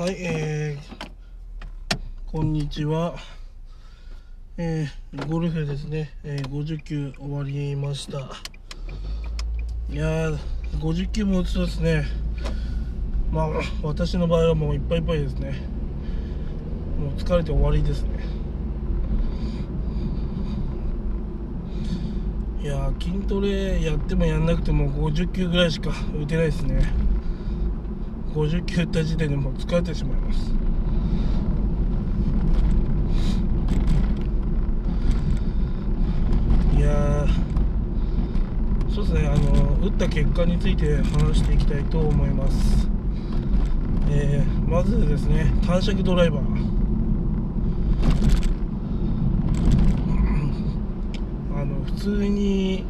はい、えー、こんにちは。えー、ゴルフですね、えー、50球終わりました。いやー、50球も打つとですね、まあ、私の場合はもういっぱいいっぱいですね。もう疲れて終わりですね。いや、筋トレやってもやんなくても50球ぐらいしか打てないですね。50球打った時点でもう疲れてしまいます。いやそうですね。あの打った結果について話していきたいと思います。えー、まずですね短尺ドライバー。あの普通に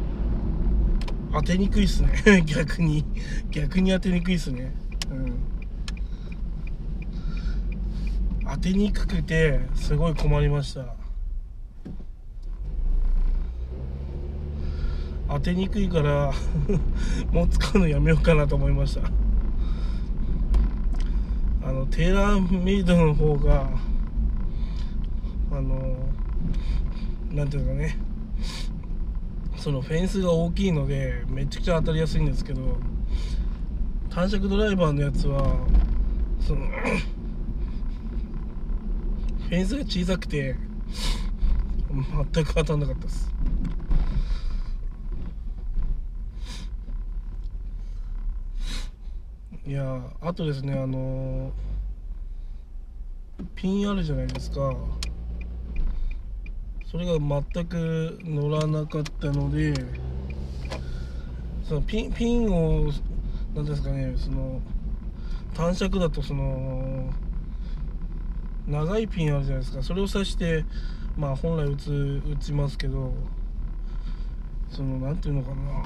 当てにくいっすね。逆に。逆に当てにくいっすね。当てにくくてすごい困りました。当てにくいから もう使うのやめようかなと思いました。あのテーラーメイドの方があのなんていうかね。そのフェンスが大きいのでめちゃくちゃ当たりやすいんですけど。短尺ドライバーのやつはその フェンスが小さくて全く当たんなかったです。いやあとですねあのピンあるじゃないですか。それが全く乗らなかったのでそのピンピンを何ですかねその短尺だとその長いピンあるじゃないですか。それを刺してまあ本来打つ打ちますけどその何ていうのかな。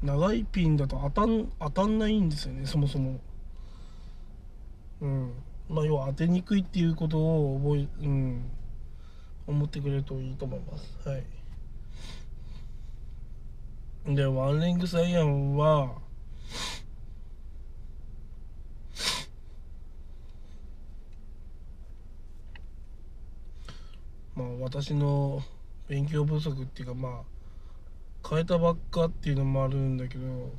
長いピンだと当たん当たんないんですよねそもそも。うん。まあ要は当てにくいっていうことを覚えうん。思ってくれるといいと思います。はい。でワンレングサイアンはまあ私の勉強不足っていうかまあ変えたばっかっていうのもあるんだけど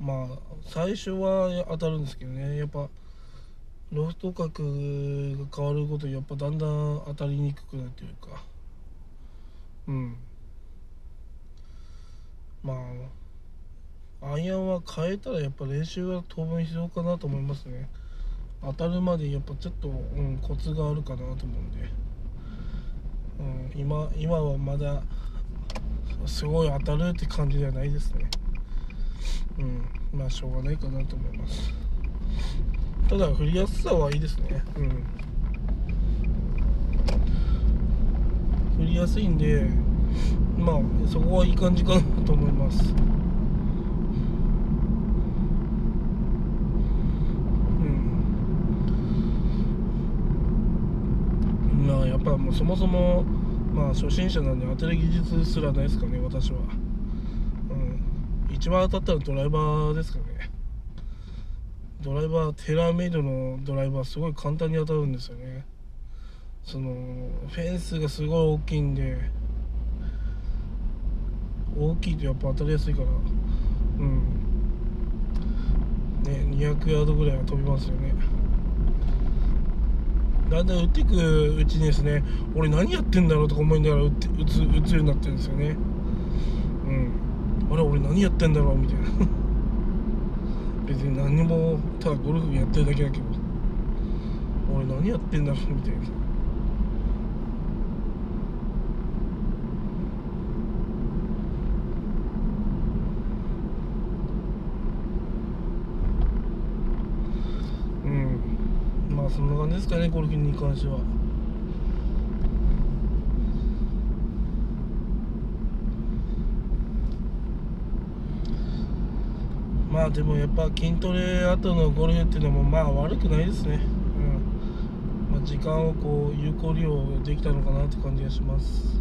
まあ最初は当たるんですけどね。やっぱロフト角が変わることやっぱだんだん当たりにくくなるというか。うん。まあアイアンは変えたらやっぱ練習は当分必要かなと思いますね。当たるまでやっぱちょっと、うん、コツがあるかなと思うんで、うん、今今はまだすごい当たるって感じではないですね。うんまあしょうがないかなと思います。ただ振りやすさはいいですね。うん。振りやすいんでまあそこはいい感じかなと思います。うん。まあやっぱもうそもそもまあ初心者なんで当てる技術すらないですかね私は。うん。一番当たったらドライバーですかね。ドライバーテラーメイドのドライバーすごい簡単に当たるんですよね。そのフェンスがすごい大きいんで大きいとやっぱ当たりやすいから。うん。ね200ヤードぐらいは飛びますよね。だんだん打っていくうちにですね俺何やってんだろうとか思いながら打って打つ打つようになってるんですよね。うん。あれ俺何やってんだろうみたいな。別に何もただゴルフやってるだけだけど。俺何やってんだろうみたいなそんな感じですかねゴルフに関してはまあでもやっぱ筋トレ後のゴルフっていうのもまあ悪くないですねうん、まあ、時間をこう有効利用できたのかなって感じがしますやっぱやりたいことは全部やるべきですね。うん。まそんな感じですかね、ゴルフに関しては。まあ、でもやっぱ筋トレ後のゴルフっていうのもまあ悪くないですね。うん。まあ、時間をこう有効利用できたのかなって感じがします。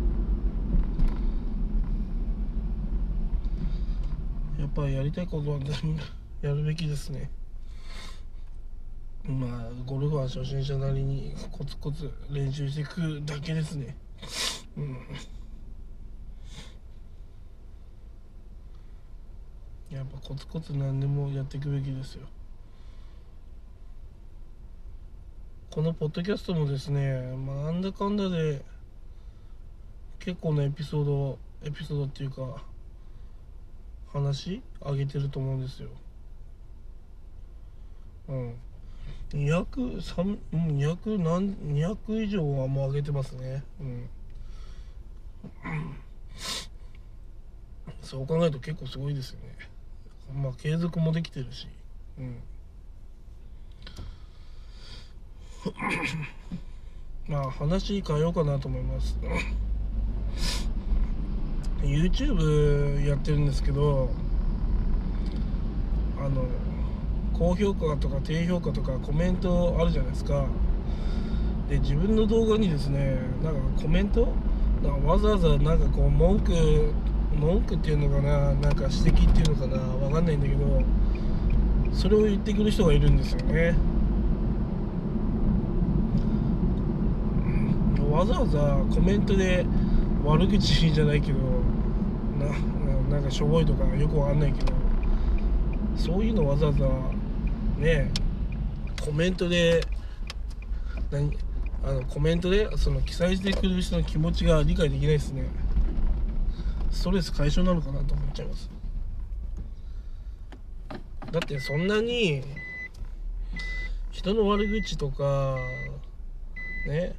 やっぱやりたいことは全部やるべきですね。まあゴルフは初心者なりにコツコツ練習していくだけですね。うん。やっぱコツコツ何でもやっていくべきですよ。このポッドキャストもですね、まあ、なんだかんだで結構なエピソードエピソードっていうか話上げてると思うんですよ。うん。200、200何、200以上はもう上げてますね。うん。そう考えると結構すごいですよね。まあ継続もできてるし。うん。まあ話変えようかなと思います。YouTube やってるんですけど、あの、高評価とか低評価とかコメントあるじゃないですか。で自分の動画にですねなんかコメント？わざわざなんかこう文句文句っていうのかな？なんか指摘っていうのかな？わかんないんだけどそれを言ってくる人がいるんですよね。わざわざコメントで悪口じゃないけどななんかしょぼいとかよくわかんないけどそういうのわざわざねコメントで何あのコメントでその記載してくれる人の気持ちが理解できないですね。ストレス解消なのかなと思っちゃいます。だってそんなに人の悪口とかね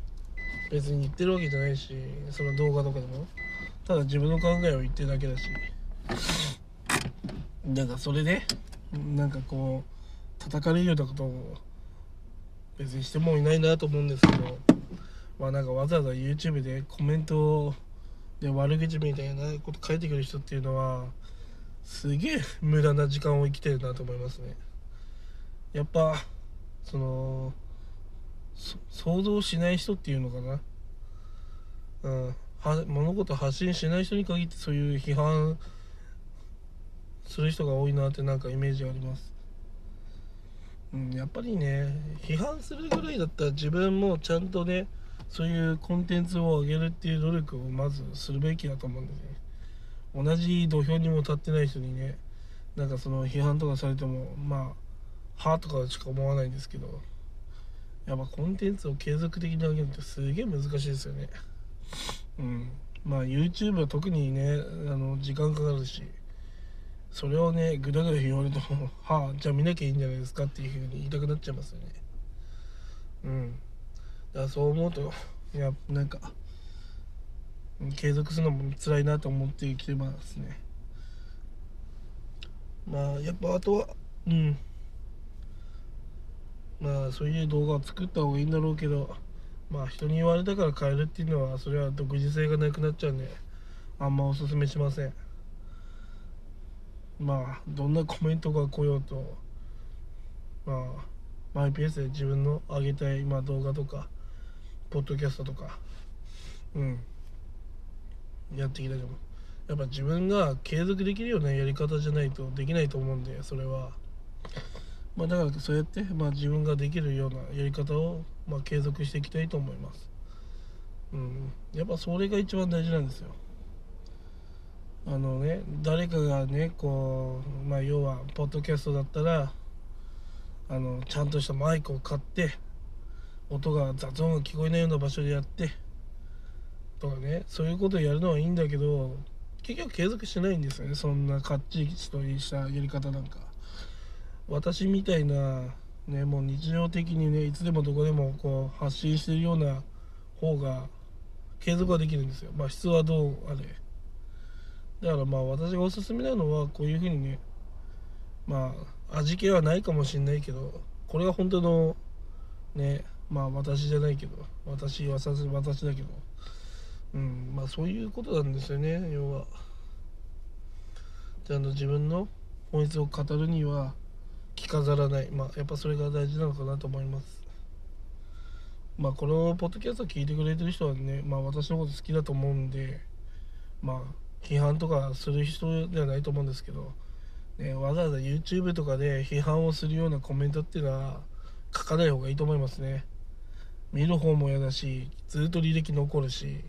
別に言ってるわけじゃないしその動画とかでも。ただ自分の考えを言ってるだけだし。だかそれでなんかこう叩かれるようなことを別にしてもいないなと思うんですけどまあなんかわざわざ YouTube でコメントで悪口みたいなこと書いてくる人っていうのはすげえ無駄な時間を生きてるなと思いますね。やっぱその想像しない人っていうのかな。うん。は物事発信しない人に限ってそういう批判する人が多いなってなんかイメージがあります。うん、やっぱりね批判するぐらいだったら自分もちゃんとねそういうコンテンツを上げるっていう努力をまずするべきだと思うんでね。同じ土俵にも立ってない人にねなんかその批判とかされてもまあはあとかしか思わないんですけどやっぱコンテンツを継続的に上げるってすげえ難しいですよね。うん。まあ YouTube は特にねあの時間かかるし。それをねぐだぐだ言われてもはあじゃあ見なきゃいいんじゃないですかっていうふうに言いたくなっちゃいますよね。うん。だからそう思うといやなんか継続するのも辛いなと思ってきてますね。まあやっぱあとはうん。まあそういう動画を作った方がいいんだろうけどまあ人に言われたから変えるっていうのはそれは独自性がなくなっちゃうんであんまおすすめしません。まあどんなコメントが来ようとまあマイペースで自分の上げたい、まあ、動画とかポッドキャストとかうん。やっていきたいと思う。やっぱ自分が継続できるようなやり方じゃないとできないと思うんでそれは。まあだからそうやって、まあ、自分ができるようなやり方を、まあ、継続していきたいと思います。うん。やっぱそれが一番大事なんですよ。あのね誰かがねこうまあ要はポッドキャストだったらあのちゃんとしたマイクを買って音が雑音が聞こえないような場所でやってとかねそういうことをやるのはいいんだけど結局継続しないんですよねそんなかっちりしたやり方なんか。私みたいなねもう日常的にねいつでもどこでもこう発信してるような方が継続はできるんですよ。まあ質はどうあれ。だからまあ私がおすすめなのはこういうふうにねまあ味気はないかもしれないけどこれが本当のねまあ私じゃないけど私はさす私だけどうんまあそういうことなんですよね要は。ちゃんと自分の本質を語るには着飾らない。まあやっぱそれが大事なのかなと思います。まあこのポッドキャスト聞いてくれてる人はねまあ私のこと好きだと思うんでまあ批判とかする人ではないと思うんですけど、ね、わざわざ YouTube とかで批判をするようなコメントっていうのは書かない方がいいと思いますね。見る方も嫌だしずっと履歴残るし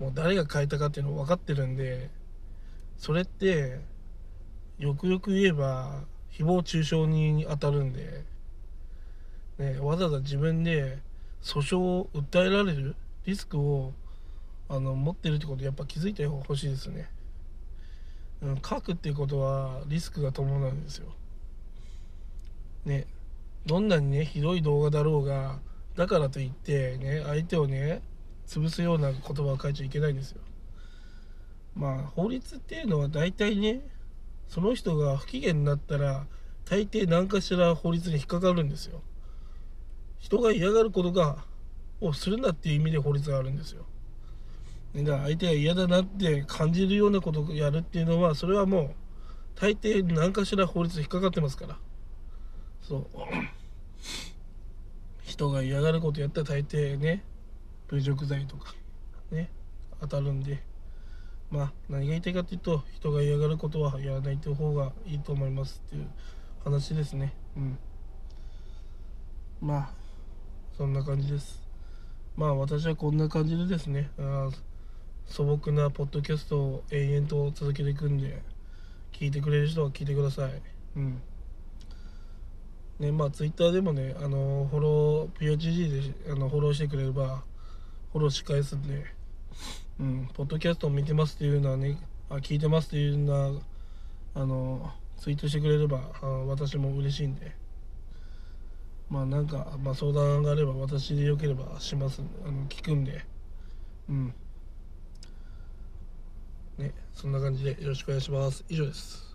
もう誰が書いたかっていうの分かってるんでそれってよくよく言えば誹謗中傷に当たるんで、ね、わざわざ自分で訴訟を訴えられるリスクをあの持ってるってことやっぱ気づいてほしいですね、うん、書くっていうことはリスクが伴うんですよ。ね。どんなにねひどい動画だろうがだからといってね相手をね潰すような言葉を書いちゃいけないんですよ。まあ法律っていうのは大体ねその人が不機嫌になったら大抵何かしら法律に引っかかるんですよ。人が嫌がることがをするなっていう意味で法律があるんですよ。だ相手が嫌だなって感じるようなことをやるっていうのはそれはもう大抵何かしら法律引っかかってますから。そう。人が嫌がることやったら大抵ね侮辱罪とかね当たるんで。まあ何が言いたいかっていうと人が嫌がることはやらないという方がいいと思いますっていう話ですね。うん。まあそんな感じです。まあ私はこんな感じでですね。あ素朴なポッドキャストを延々と続けていくんで聞いてくれる人は聞いてください。うん。ねまあツイッターでもねあのフォロー PHG であのフォローしてくれればフォローし返すんでうんポッドキャストを見てますっていうのはねあ聞いてますっていうのはあのツイートしてくれればあ私も嬉しいんで。まあなんか、まあ、相談があれば私でよければしますあの聞くんで。うんねそんな感じでよろしくお願いします。以上です。